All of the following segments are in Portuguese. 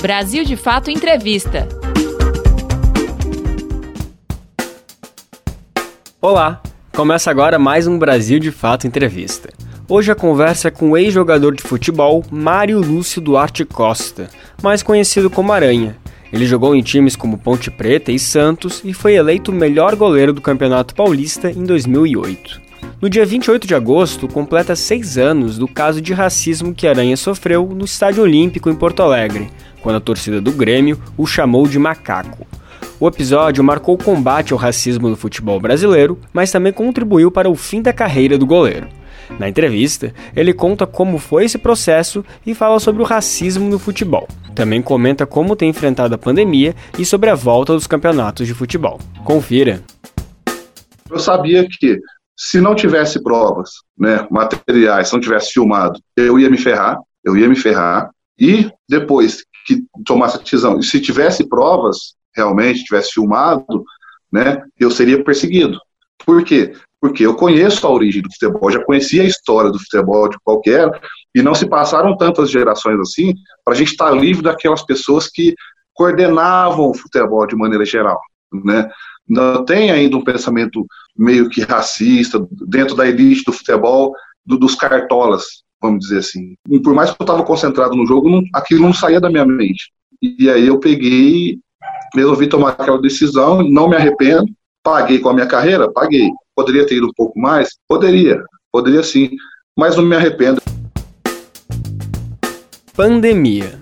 Brasil de Fato Entrevista. Olá, começa agora mais um Brasil de Fato Entrevista. Hoje a conversa é com o ex-jogador de futebol Mário Lúcio Duarte Costa, mais conhecido como Aranha. Ele jogou em times como Ponte Preta e Santos e foi eleito o melhor goleiro do Campeonato Paulista em 2008. No dia 28 de agosto, completa seis anos do caso de racismo que Aranha sofreu no Estádio Olímpico em Porto Alegre, quando a torcida do Grêmio o chamou de macaco. O episódio marcou o combate ao racismo no futebol brasileiro, mas também contribuiu para o fim da carreira do goleiro. Na entrevista, ele conta como foi esse processo e fala sobre o racismo no futebol. Também comenta como tem enfrentado a pandemia e sobre a volta dos campeonatos de futebol. Confira. Eu sabia que se não tivesse provas, né, materiais, se não tivesse filmado, eu ia me ferrar, eu ia me ferrar. E depois que tomasse a decisão, e se tivesse provas, realmente tivesse filmado, né, eu seria perseguido. Por quê? Porque eu conheço a origem do futebol, já conhecia a história do futebol de qualquer, e não se passaram tantas gerações assim para a gente estar tá livre daquelas pessoas que coordenavam o futebol de maneira geral, né? Não tem ainda um pensamento meio que racista dentro da elite do futebol, do, dos cartolas, vamos dizer assim. E por mais que eu estava concentrado no jogo, não, aquilo não saía da minha mente. E aí eu peguei resolvi tomar aquela decisão, não me arrependo, paguei com a minha carreira, paguei. Poderia ter ido um pouco mais? Poderia, poderia sim, mas não me arrependo. Pandemia.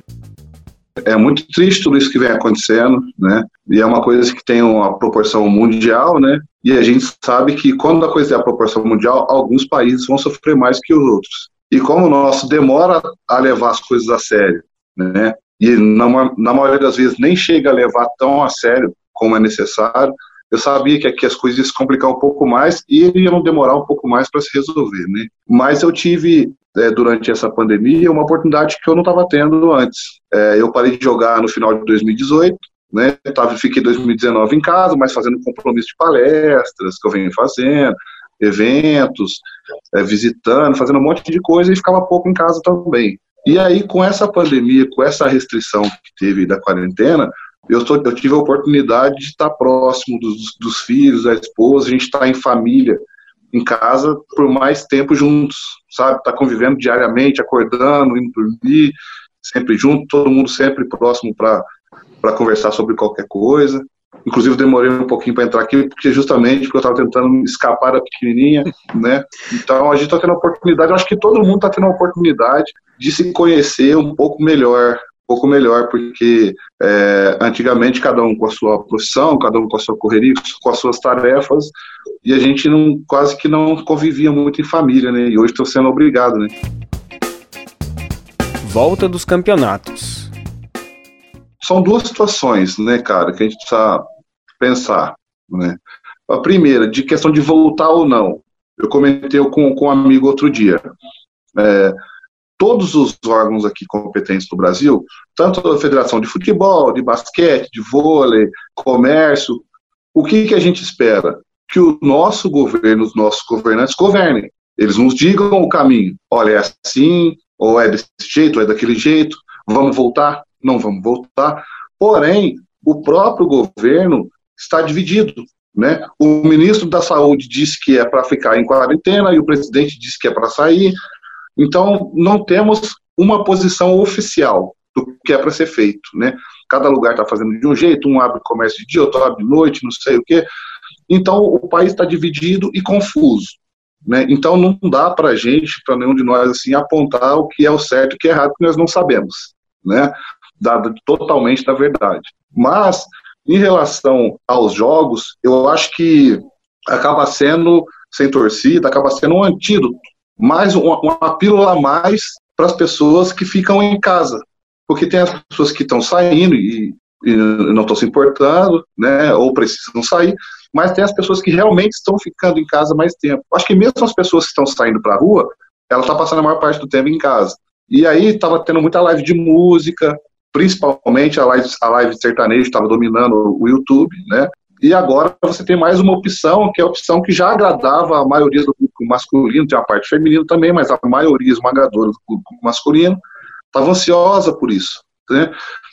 É muito triste tudo isso que vem acontecendo, né? E é uma coisa que tem uma proporção mundial, né? E a gente sabe que quando a coisa é a proporção mundial, alguns países vão sofrer mais que os outros. E como o nosso demora a levar as coisas a sério, né? e na, na maioria das vezes nem chega a levar tão a sério como é necessário, eu sabia que aqui as coisas iam se complicar um pouco mais e iam demorar um pouco mais para se resolver, né? Mas eu tive, é, durante essa pandemia, uma oportunidade que eu não estava tendo antes. É, eu parei de jogar no final de 2018, né? Tava, fiquei 2019 em casa, mas fazendo compromisso de palestras que eu venho fazendo, eventos, é, visitando, fazendo um monte de coisa e ficava pouco em casa também. E aí, com essa pandemia, com essa restrição que teve da quarentena, eu, tô, eu tive a oportunidade de estar próximo dos, dos filhos, da esposa, a gente está em família, em casa, por mais tempo juntos, sabe? Tá convivendo diariamente, acordando, indo dormir, sempre junto, todo mundo sempre próximo para conversar sobre qualquer coisa. Inclusive, demorei um pouquinho para entrar aqui, porque justamente porque eu estava tentando escapar da pequenininha, né? Então, a gente está tendo a oportunidade, eu acho que todo mundo está tendo a oportunidade de se conhecer um pouco melhor, um pouco melhor, porque é, antigamente cada um com a sua profissão, cada um com a sua correria, com as suas tarefas, e a gente não, quase que não convivia muito em família, né? E hoje estou sendo obrigado, né? Volta dos campeonatos. São duas situações, né, cara, que a gente precisa pensar, né? A primeira, de questão de voltar ou não. Eu comentei com, com um amigo outro dia. É, todos os órgãos aqui competentes do Brasil, tanto a Federação de Futebol, de basquete, de vôlei, comércio, o que, que a gente espera? Que o nosso governo, os nossos governantes governem. Eles nos digam o caminho. Olha, é assim, ou é desse jeito, ou é daquele jeito, vamos voltar? Não vamos voltar. Porém, o próprio governo está dividido. Né? O ministro da Saúde disse que é para ficar em quarentena e o presidente disse que é para sair. Então, não temos uma posição oficial do que é para ser feito, né? Cada lugar está fazendo de um jeito, um abre comércio de dia, outro abre de noite, não sei o quê. Então, o país está dividido e confuso. Né? Então, não dá para a gente, para nenhum de nós, assim, apontar o que é o certo e o que é errado, porque nós não sabemos, né? Dado totalmente da verdade. Mas, em relação aos jogos, eu acho que acaba sendo, sem torcida, acaba sendo um antídoto mais uma, uma pílula a mais para as pessoas que ficam em casa. Porque tem as pessoas que estão saindo e, e não estão se importando, né, ou precisam sair, mas tem as pessoas que realmente estão ficando em casa mais tempo. Acho que mesmo as pessoas que estão saindo para a rua, ela está passando a maior parte do tempo em casa. E aí estava tendo muita live de música, principalmente a live, a live sertanejo estava dominando o YouTube, né? E agora você tem mais uma opção, que é a opção que já agradava a maioria do público masculino, tem a parte feminina também, mas a maioria esmagadora do público masculino estava ansiosa por isso. né?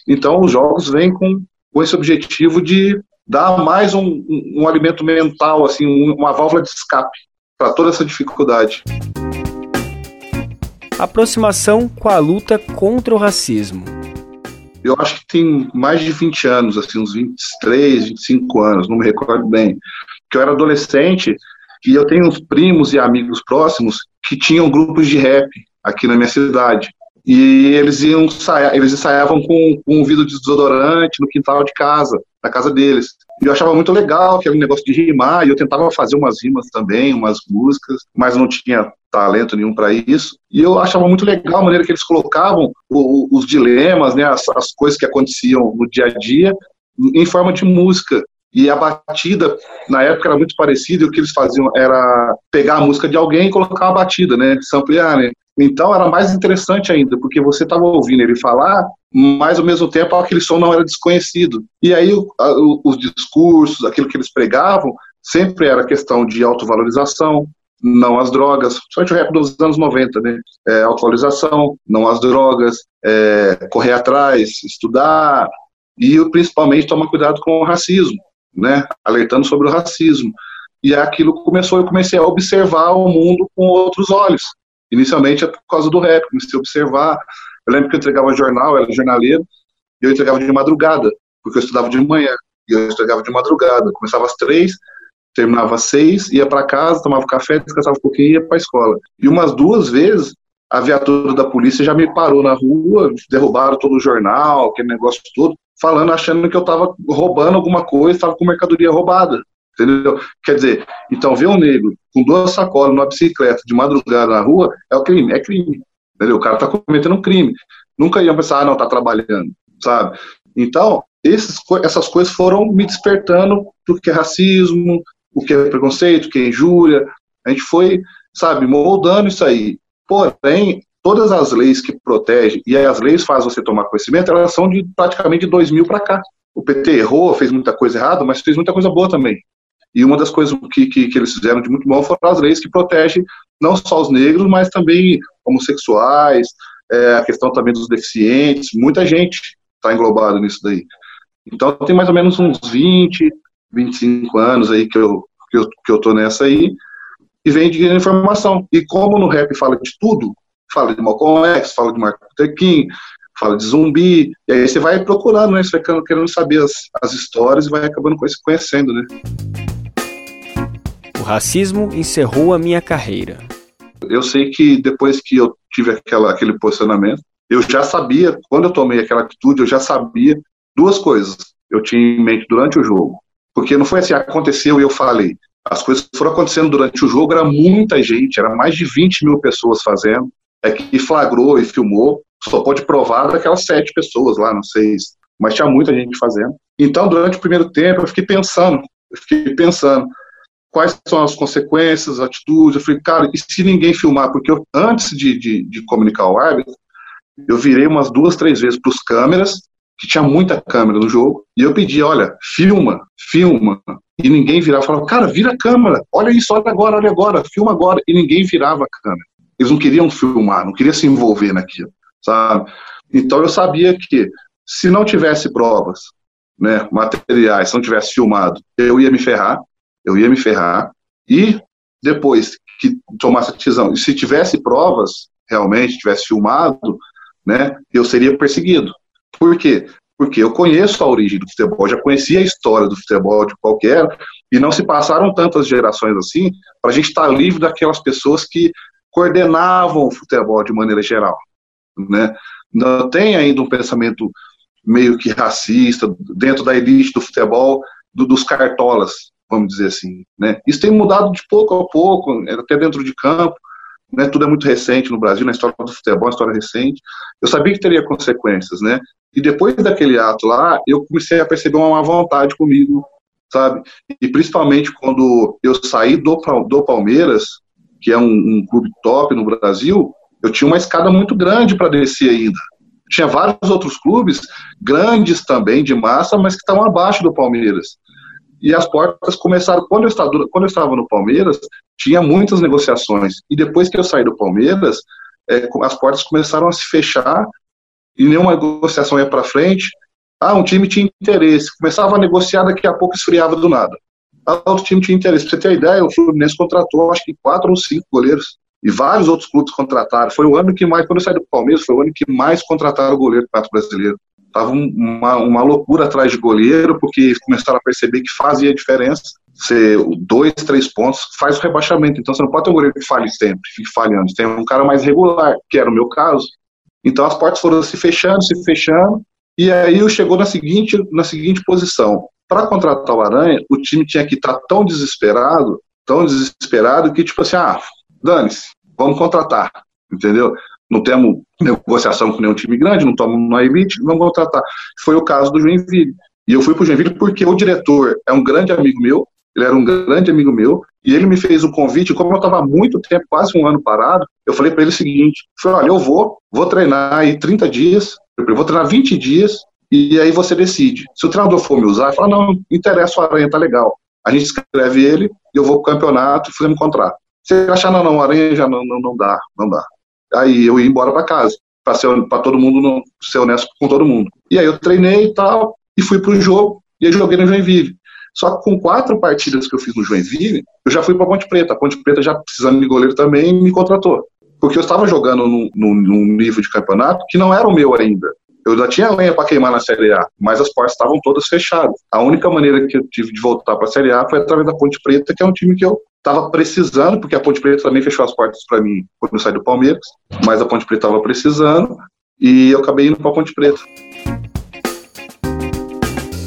Então, os jogos vêm com, com esse objetivo de dar mais um, um, um alimento mental, assim, uma válvula de escape para toda essa dificuldade. Aproximação com a luta contra o racismo. Eu acho que tem mais de 20 anos, assim, uns 23, 25 anos, não me recordo bem, que eu era adolescente e eu tenho uns primos e amigos próximos que tinham grupos de rap aqui na minha cidade. E eles iam eles ensaiavam com, com um vidro de desodorante no quintal de casa, na casa deles. Eu achava muito legal aquele negócio de rimar, e eu tentava fazer umas rimas também, umas músicas, mas não tinha talento nenhum para isso. E eu achava muito legal a maneira que eles colocavam o, os dilemas, né, as, as coisas que aconteciam no dia a dia, em forma de música. E a batida, na época, era muito parecida, e o que eles faziam era pegar a música de alguém e colocar a batida, né? Samplear, né? Então era mais interessante ainda, porque você estava ouvindo ele falar, mas ao mesmo tempo aquele som não era desconhecido. E aí o, a, os discursos, aquilo que eles pregavam, sempre era questão de autovalorização, não as drogas, somente o rap dos anos 90, né? É, autovalorização, não as drogas, é, correr atrás, estudar, e principalmente tomar cuidado com o racismo né, alertando sobre o racismo. E aquilo começou, eu comecei a observar o mundo com outros olhos. Inicialmente é por causa do rap, comecei a observar. Eu lembro que eu entregava jornal, eu era jornaleiro, e eu entregava de madrugada, porque eu estudava de manhã, e eu entregava de madrugada. Começava às três, terminava às seis, ia para casa, tomava café, descansava um pouquinho e ia para a escola. E umas duas vezes, a viatura da polícia já me parou na rua, derrubaram todo o jornal, aquele negócio todo falando, achando que eu estava roubando alguma coisa, estava com mercadoria roubada. Entendeu? Quer dizer, então ver um negro com duas sacolas numa bicicleta de madrugada na rua é o crime, é crime. Entendeu? O cara está cometendo um crime. Nunca iam pensar, ah, não, está trabalhando, sabe? Então, esses, essas coisas foram me despertando do que é racismo, o que é preconceito, o que é injúria. A gente foi, sabe, moldando isso aí. Porém, todas as leis que protegem, e as leis fazem você tomar conhecimento, elas são de praticamente de 2000 para cá. O PT errou, fez muita coisa errada, mas fez muita coisa boa também. E uma das coisas que, que, que, eles fizeram de muito bom foram as leis que protegem não só os negros, mas também homossexuais, é, a questão também dos deficientes, muita gente está englobada nisso daí. Então tem mais ou menos uns 20, 25 anos aí que eu, que eu, que eu tô nessa aí, e vem de informação. E como no rap fala de tudo, fala de Malcolm X, fala de Martin Luther King, fala de zumbi, e aí você vai procurando, né? Você vai querendo saber as, as histórias e vai acabando conhecendo, né? O racismo encerrou a minha carreira. Eu sei que depois que eu tive aquela, aquele posicionamento, eu já sabia, quando eu tomei aquela atitude, eu já sabia duas coisas eu tinha em mente durante o jogo. Porque não foi assim, aconteceu e eu falei. As coisas foram acontecendo durante o jogo, era muita gente, era mais de 20 mil pessoas fazendo é que flagrou e filmou, só pode provar daquelas sete pessoas lá, não sei, mas tinha muita gente fazendo. Então, durante o primeiro tempo, eu fiquei pensando, eu fiquei pensando quais são as consequências, as atitudes. Eu falei, cara, e se ninguém filmar? Porque eu, antes de, de, de comunicar o árbitro, eu virei umas duas, três vezes para os câmeras, que tinha muita câmera no jogo, e eu pedi, olha, filma, filma. E ninguém virava, falava, cara, vira a câmera, olha isso, olha agora, olha agora, filma agora. E ninguém virava a câmera. Eles não queriam filmar, não queriam se envolver naquilo, sabe? Então eu sabia que se não tivesse provas, né, materiais, se não tivesse filmado, eu ia me ferrar, eu ia me ferrar, e depois que tomasse a decisão, e se tivesse provas, realmente, tivesse filmado, né, eu seria perseguido. Por quê? Porque eu conheço a origem do futebol, já conhecia a história do futebol de qualquer, e não se passaram tantas gerações assim, para a gente estar tá livre daquelas pessoas que coordenavam o futebol de maneira geral. Né? Não tem ainda um pensamento meio que racista dentro da elite do futebol, do, dos cartolas, vamos dizer assim. Né? Isso tem mudado de pouco a pouco, até dentro de campo. Né? Tudo é muito recente no Brasil, na história do futebol, uma história recente. Eu sabia que teria consequências, né? E depois daquele ato lá, eu comecei a perceber uma má vontade comigo, sabe? E principalmente quando eu saí do, do Palmeiras, que é um, um clube top no Brasil, eu tinha uma escada muito grande para descer ainda. Tinha vários outros clubes, grandes também, de massa, mas que estavam abaixo do Palmeiras. E as portas começaram, quando eu, estava, quando eu estava no Palmeiras, tinha muitas negociações. E depois que eu saí do Palmeiras, é, as portas começaram a se fechar e nenhuma negociação ia para frente. Ah, um time tinha interesse, começava a negociar, daqui a pouco esfriava do nada. Outro time tinha interesse. Pra você ter ideia, o Fluminense contratou acho que quatro ou cinco goleiros. E vários outros clubes contrataram. Foi o ano que mais, quando eu saí do Palmeiras, foi o ano que mais contrataram goleiro para o brasileiro. Tava uma, uma loucura atrás de goleiro, porque começaram a perceber que fazia diferença. Ser dois, três pontos faz o rebaixamento. Então você não pode ter um goleiro que fale sempre, fique falhando. Tem um cara mais regular, que era o meu caso. Então as portas foram se fechando, se fechando. E aí eu chegou na seguinte, na seguinte posição. Para contratar o Aranha, o time tinha que estar tá tão desesperado, tão desesperado, que tipo assim, ah, dane-se, vamos contratar, entendeu? Não temos negociação com nenhum time grande, não estamos na elite, vamos contratar. Foi o caso do Joinville. E eu fui para o Joinville porque o diretor é um grande amigo meu, ele era um grande amigo meu, e ele me fez um convite, como eu estava muito tempo, quase um ano parado, eu falei para ele o seguinte, falei, olha, eu vou, vou treinar aí 30 dias, eu vou treinar 20 dias, e aí você decide. Se o treinador for me usar, fala, não, interessa o Aranha, tá legal. A gente escreve ele, e eu vou pro campeonato, fazendo contrato. Se achar, não, não, Aranha já não, não, não dá, não dá. Aí eu ia embora para casa, para todo mundo não, ser honesto com todo mundo. E aí eu treinei e tal, e fui pro jogo, e aí joguei no Joinville. Só que com quatro partidas que eu fiz no Joinville, eu já fui para Ponte Preta. A Ponte Preta, já precisando de goleiro também, me contratou. Porque eu estava jogando num, num nível de campeonato que não era o meu ainda. Eu já tinha lenha para queimar na Série A, mas as portas estavam todas fechadas. A única maneira que eu tive de voltar para a Série A foi através da Ponte Preta, que é um time que eu estava precisando, porque a Ponte Preta também fechou as portas para mim quando eu saí do Palmeiras, mas a Ponte Preta estava precisando e eu acabei indo para a Ponte Preta.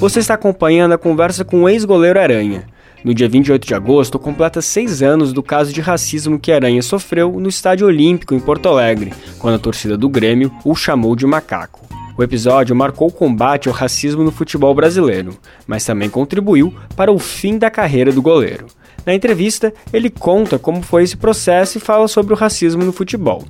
Você está acompanhando a conversa com o ex-goleiro Aranha. No dia 28 de agosto, completa seis anos do caso de racismo que Aranha sofreu no Estádio Olímpico, em Porto Alegre, quando a torcida do Grêmio o chamou de macaco. O episódio marcou o combate ao racismo no futebol brasileiro, mas também contribuiu para o fim da carreira do goleiro. Na entrevista, ele conta como foi esse processo e fala sobre o racismo no futebol.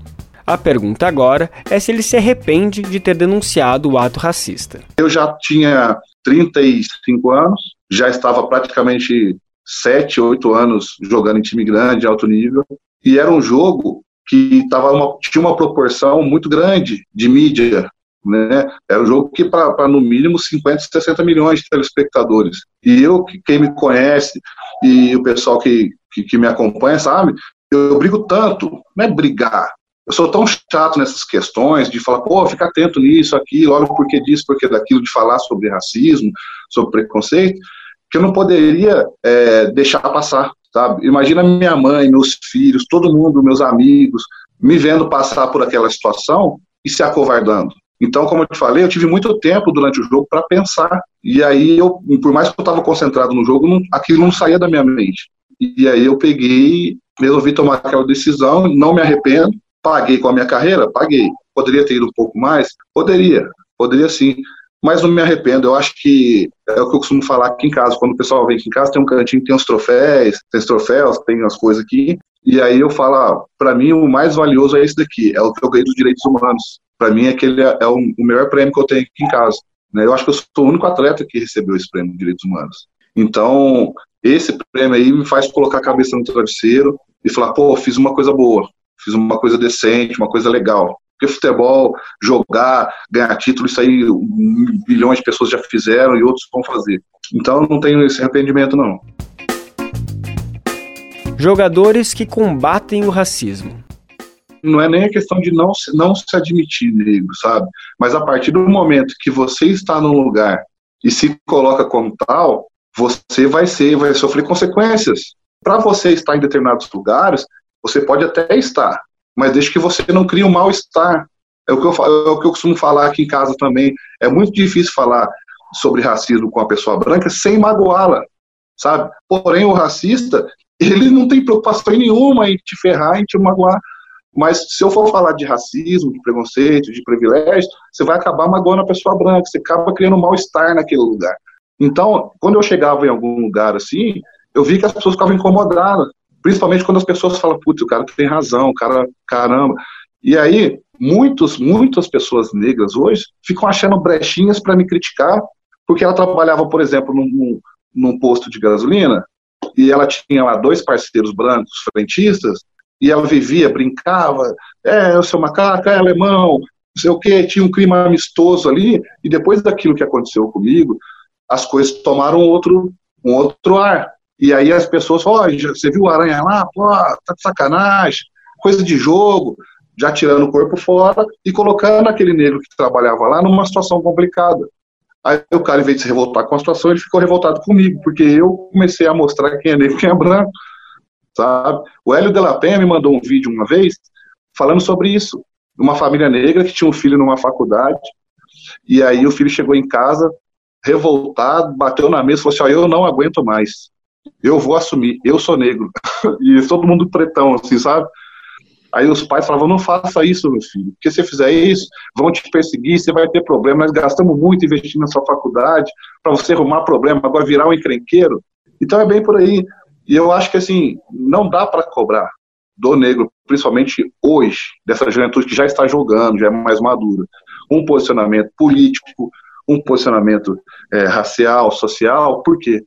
A pergunta agora é se ele se arrepende de ter denunciado o ato racista. Eu já tinha 35 anos, já estava praticamente 7, 8 anos jogando em time grande, alto nível, e era um jogo que tava uma, tinha uma proporção muito grande de mídia né? É um jogo que para no mínimo 50, 60 milhões de telespectadores. E eu, quem me conhece e o pessoal que, que, que me acompanha, sabe? Eu, eu brigo tanto, não é brigar. Eu sou tão chato nessas questões de falar, pô, fica atento nisso, aquilo, olha porque disso, porque daquilo, de falar sobre racismo, sobre preconceito, que eu não poderia é, deixar passar, sabe? Imagina minha mãe, meus filhos, todo mundo, meus amigos, me vendo passar por aquela situação e se acovardando. Então, como eu te falei, eu tive muito tempo durante o jogo para pensar. E aí, eu, por mais que eu estava concentrado no jogo, não, aquilo não saía da minha mente. E aí eu peguei, resolvi tomar aquela decisão, não me arrependo. Paguei com a minha carreira? Paguei. Poderia ter ido um pouco mais? Poderia, poderia sim. Mas não me arrependo. Eu acho que é o que eu costumo falar aqui em casa. Quando o pessoal vem aqui em casa, tem um cantinho, tem os troféus, tem os troféus, tem as coisas aqui. E aí eu falo, ah, para mim o mais valioso é esse daqui, é o que eu ganhei dos direitos humanos para mim aquele é, é o, melhor prêmio que eu tenho aqui em casa. Né? Eu acho que eu sou o único atleta que recebeu esse prêmio de direitos humanos. Então, esse prêmio aí me faz colocar a cabeça no travesseiro e falar, pô, fiz uma coisa boa, fiz uma coisa decente, uma coisa legal. Porque futebol, jogar, ganhar título, isso aí milhões de pessoas já fizeram e outros vão fazer. Então, não tenho esse arrependimento, não. Jogadores que combatem o racismo não é nem a questão de não, não se admitir negro, sabe? Mas a partir do momento que você está num lugar e se coloca como tal, você vai ser, vai sofrer consequências. Para você estar em determinados lugares, você pode até estar, mas desde que você não crie um mal-estar. É o, que eu, é o que eu costumo falar aqui em casa também. É muito difícil falar sobre racismo com a pessoa branca sem magoá-la, sabe? Porém, o racista, ele não tem preocupação nenhuma em te ferrar, em te magoar. Mas se eu for falar de racismo, de preconceito, de privilégio, você vai acabar magoando a pessoa branca, você acaba criando mal-estar naquele lugar. Então, quando eu chegava em algum lugar assim, eu vi que as pessoas ficavam incomodadas, principalmente quando as pessoas falam, putz, o cara tem razão, o cara, caramba. E aí, muitos, muitas pessoas negras hoje ficam achando brechinhas para me criticar, porque ela trabalhava, por exemplo, num, num posto de gasolina, e ela tinha lá dois parceiros brancos frentistas, e ela vivia, brincava, é, o seu macaco, é alemão, sei o que, tinha um clima amistoso ali, e depois daquilo que aconteceu comigo, as coisas tomaram outro, um outro ar. E aí as pessoas falam, oh, você viu o aranha lá? Pô, tá de sacanagem, coisa de jogo, já tirando o corpo fora e colocando aquele negro que trabalhava lá numa situação complicada. Aí o cara, em vez de se revoltar com a situação, ele ficou revoltado comigo, porque eu comecei a mostrar quem é negro e quem é branco, sabe? O Hélio de la Penha me mandou um vídeo uma vez falando sobre isso. Uma família negra que tinha um filho numa faculdade, e aí o filho chegou em casa, revoltado, bateu na mesa e falou assim: ó, eu não aguento mais. Eu vou assumir, eu sou negro. e todo mundo pretão, assim, sabe? Aí os pais falavam, não faça isso, meu filho, porque se você fizer isso, vão te perseguir, você vai ter problema, nós gastamos muito investindo na sua faculdade, para você arrumar problema, agora virar um encrenqueiro. Então é bem por aí. E eu acho que, assim, não dá para cobrar do negro, principalmente hoje, dessa juventude que já está jogando, já é mais madura, um posicionamento político, um posicionamento é, racial, social, por quê?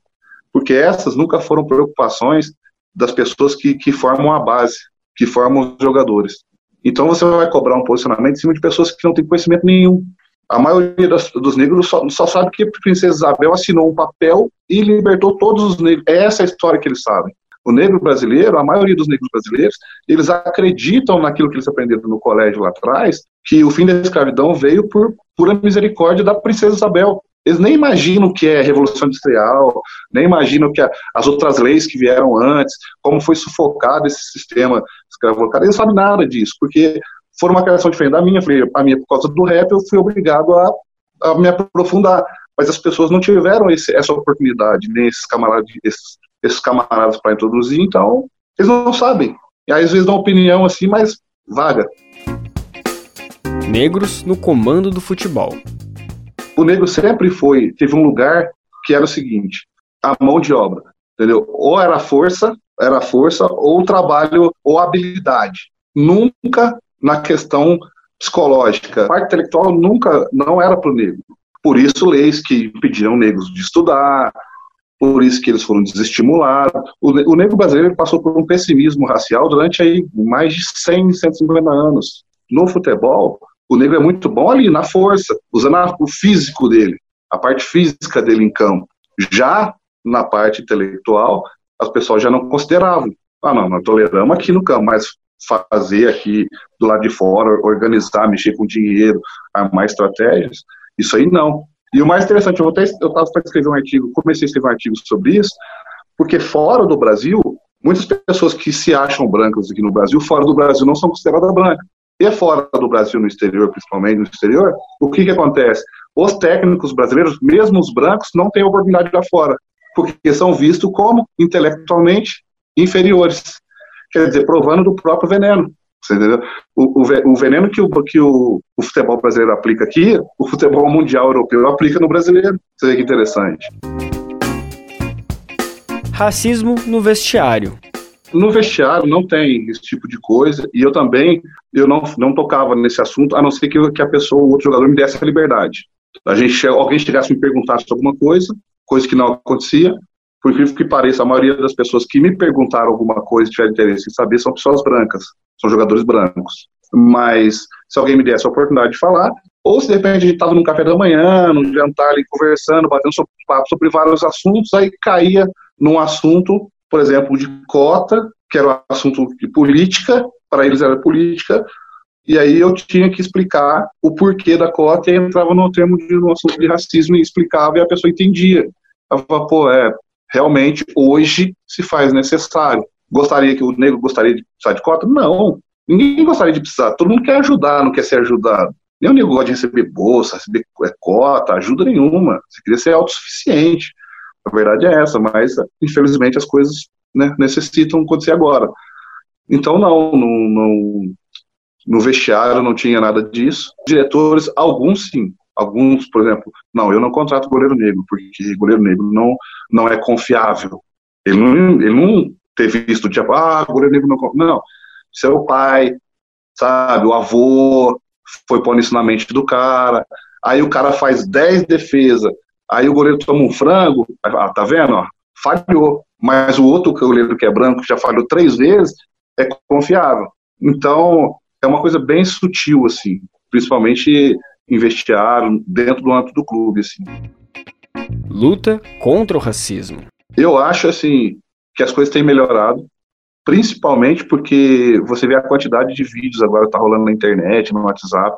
Porque essas nunca foram preocupações das pessoas que, que formam a base, que formam os jogadores. Então você vai cobrar um posicionamento em cima de pessoas que não têm conhecimento nenhum. A maioria das, dos negros só, só, sabe que a princesa Isabel assinou um papel e libertou todos os negros. É essa a história que eles sabem. O negro brasileiro, a maioria dos negros brasileiros, eles acreditam naquilo que eles aprenderam no colégio lá atrás, que o fim da escravidão veio por pura misericórdia da princesa Isabel. Eles nem imaginam o que é Revolução Industrial, nem imaginam que é as outras leis que vieram antes, como foi sufocado esse sistema escravocrata. Eles não sabem nada disso, porque foi uma criação diferente da minha. A minha, por causa do rap, eu fui obrigado a, a me aprofundar. Mas as pessoas não tiveram esse, essa oportunidade, nem esses camaradas, esses, esses camaradas para introduzir, então eles não sabem. E aí, às vezes dão opinião assim, mas vaga. Negros no comando do futebol o negro sempre foi, teve um lugar que era o seguinte, a mão de obra, entendeu? Ou era força, era força, ou trabalho, ou habilidade. Nunca na questão psicológica. A parte intelectual nunca, não era para o negro. Por isso, leis que impediram negros de estudar, por isso que eles foram desestimulados. O, negro brasileiro passou por um pessimismo racial durante aí mais de 100, 150 anos. No futebol, o negro é muito bom ali na força, usando o físico dele, a parte física dele em campo. Já na parte intelectual, as pessoas já não consideravam. Ah, não, nós toleramos aqui no campo, mas fazer aqui do lado de fora, organizar, mexer com dinheiro, armar estratégias, isso aí não. E o mais interessante, eu estava para escrever um artigo, comecei a escrever um artigo sobre isso, porque fora do Brasil, muitas pessoas que se acham brancas aqui no Brasil, fora do Brasil, não são consideradas brancas e fora do Brasil, no exterior, principalmente no exterior, o que, que acontece? Os técnicos brasileiros, mesmo os brancos, não têm oportunidade lá fora, porque são vistos como intelectualmente inferiores. Quer dizer, provando do próprio veneno. Você entendeu? O, o, o veneno que, o, que o, o, futebol brasileiro aplica aqui, o futebol mundial europeu aplica no brasileiro. Você vê que interessante. Racismo no vestiário. No vestiário não tem esse tipo de coisa, e eu também eu não, não tocava nesse assunto, a não ser que, que a pessoa, o outro jogador, me desse a liberdade. A gente, alguém chegasse e me perguntasse alguma coisa, coisa que não acontecia, por incrível que pareça, a maioria das pessoas que me perguntaram alguma coisa e tiveram interesse em saber são pessoas brancas, são jogadores brancos. Mas se alguém me desse a oportunidade de falar, ou se de repente a gente estava num café da manhã, num jantar ali conversando, batendo sobre, sobre vários assuntos, aí caía num assunto por exemplo, de cota, que era um assunto de política, para eles era política, e aí eu tinha que explicar o porquê da cota e entrava no termo de um assunto de racismo e explicava e a pessoa entendia. Ela falava, pô, é, realmente hoje se faz necessário. Gostaria que o negro gostaria de precisar de cota? Não. Ninguém gostaria de precisar. Todo mundo quer ajudar, não quer ser ajudado. Nem o gosta de receber bolsa, receber é, cota, ajuda nenhuma. Você queria ser autossuficiente. A verdade é essa, mas infelizmente as coisas né, necessitam acontecer agora. Então, não, não, não, no vestiário não tinha nada disso. Diretores, alguns sim, alguns, por exemplo, não, eu não contrato goleiro negro, porque goleiro negro não, não é confiável. Ele não, ele não teve visto tipo, ah, goleiro negro não. Não, seu pai, sabe, o avô foi pondo isso na mente do cara. Aí o cara faz 10 defesas, Aí o goleiro toma um frango, ah, tá vendo? Ó, falhou. Mas o outro goleiro que é branco, que já falhou três vezes, é confiável. Então, é uma coisa bem sutil, assim. principalmente em vestiário, dentro do âmbito do clube, assim. Luta contra o racismo. Eu acho, assim, que as coisas têm melhorado, principalmente porque você vê a quantidade de vídeos agora tá rolando na internet, no WhatsApp,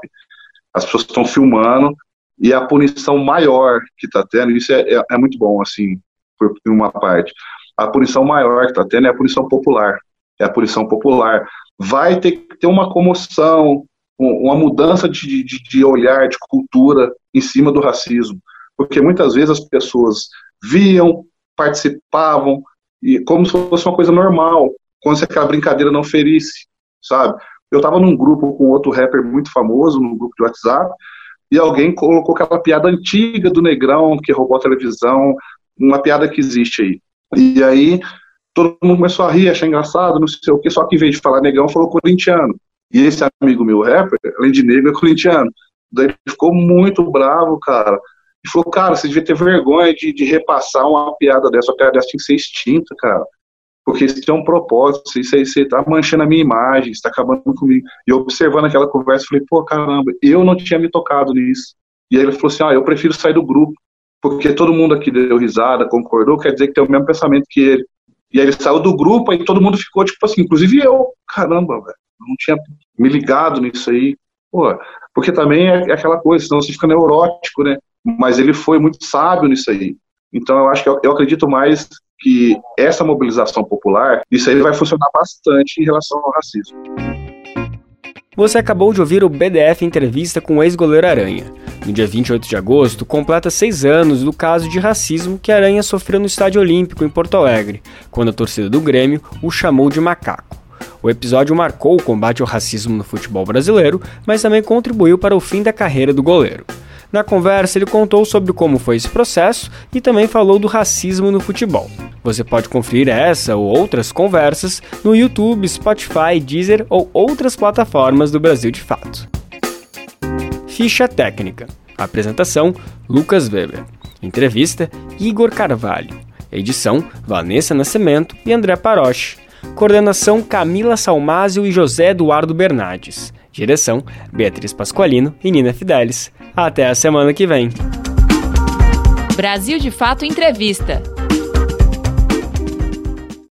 as pessoas estão filmando, e a punição maior que está tendo, isso é, é, é, muito bom, assim, por uma parte. A punição maior que está tendo é a punição popular. É a punição popular. Vai ter que ter uma comoção, uma mudança de, de, de olhar, de cultura em cima do racismo. Porque muitas vezes as pessoas viam, participavam, e como se fosse uma coisa normal, como se aquela brincadeira não ferisse, sabe? Eu estava num grupo com outro rapper muito famoso, num grupo de WhatsApp, e alguém colocou aquela piada antiga do negrão que roubou a televisão, uma piada que existe aí. E aí todo mundo começou a rir, achar engraçado, não sei o que, só que em vez de falar negão, falou corintiano. E esse amigo meu, rapper, além de negro, é corintiano. Daí ele ficou muito bravo, cara. E falou, cara, você devia ter vergonha de, de repassar uma piada dessa, uma piada dessa tem que ser extinta, cara. Porque isso é um propósito, isso aí você tá manchando a minha imagem, está acabando comigo. E observando aquela conversa, falei, pô, caramba, eu não tinha me tocado nisso. E aí ele falou assim, ah, eu prefiro sair do grupo, porque todo mundo aqui deu risada, concordou, quer dizer que tem o mesmo pensamento que ele. E aí ele saiu do grupo, aí todo mundo ficou, tipo assim, inclusive eu, caramba, velho, não tinha me ligado nisso aí. Pô, porque também é, é aquela coisa, senão você fica neurótico, né? Mas ele foi muito sábio nisso aí. Então eu acho que eu, eu acredito mais que essa mobilização popular, isso aí vai funcionar bastante em relação ao racismo. Você acabou de ouvir o BDF Entrevista com o ex-goleiro Aranha. No dia 28 de agosto, completa seis anos do caso de racismo que Aranha sofreu no Estádio Olímpico, em Porto Alegre, quando a torcida do Grêmio o chamou de macaco. O episódio marcou o combate ao racismo no futebol brasileiro, mas também contribuiu para o fim da carreira do goleiro. Na conversa, ele contou sobre como foi esse processo e também falou do racismo no futebol. Você pode conferir essa ou outras conversas no YouTube, Spotify, Deezer ou outras plataformas do Brasil de Fato. Ficha técnica. Apresentação: Lucas Weber. Entrevista: Igor Carvalho. Edição: Vanessa Nascimento e André Paroche. Coordenação: Camila Salmásio e José Eduardo Bernardes. Direção: Beatriz Pasqualino e Nina Fidelis. Até a semana que vem. Brasil de Fato Entrevista.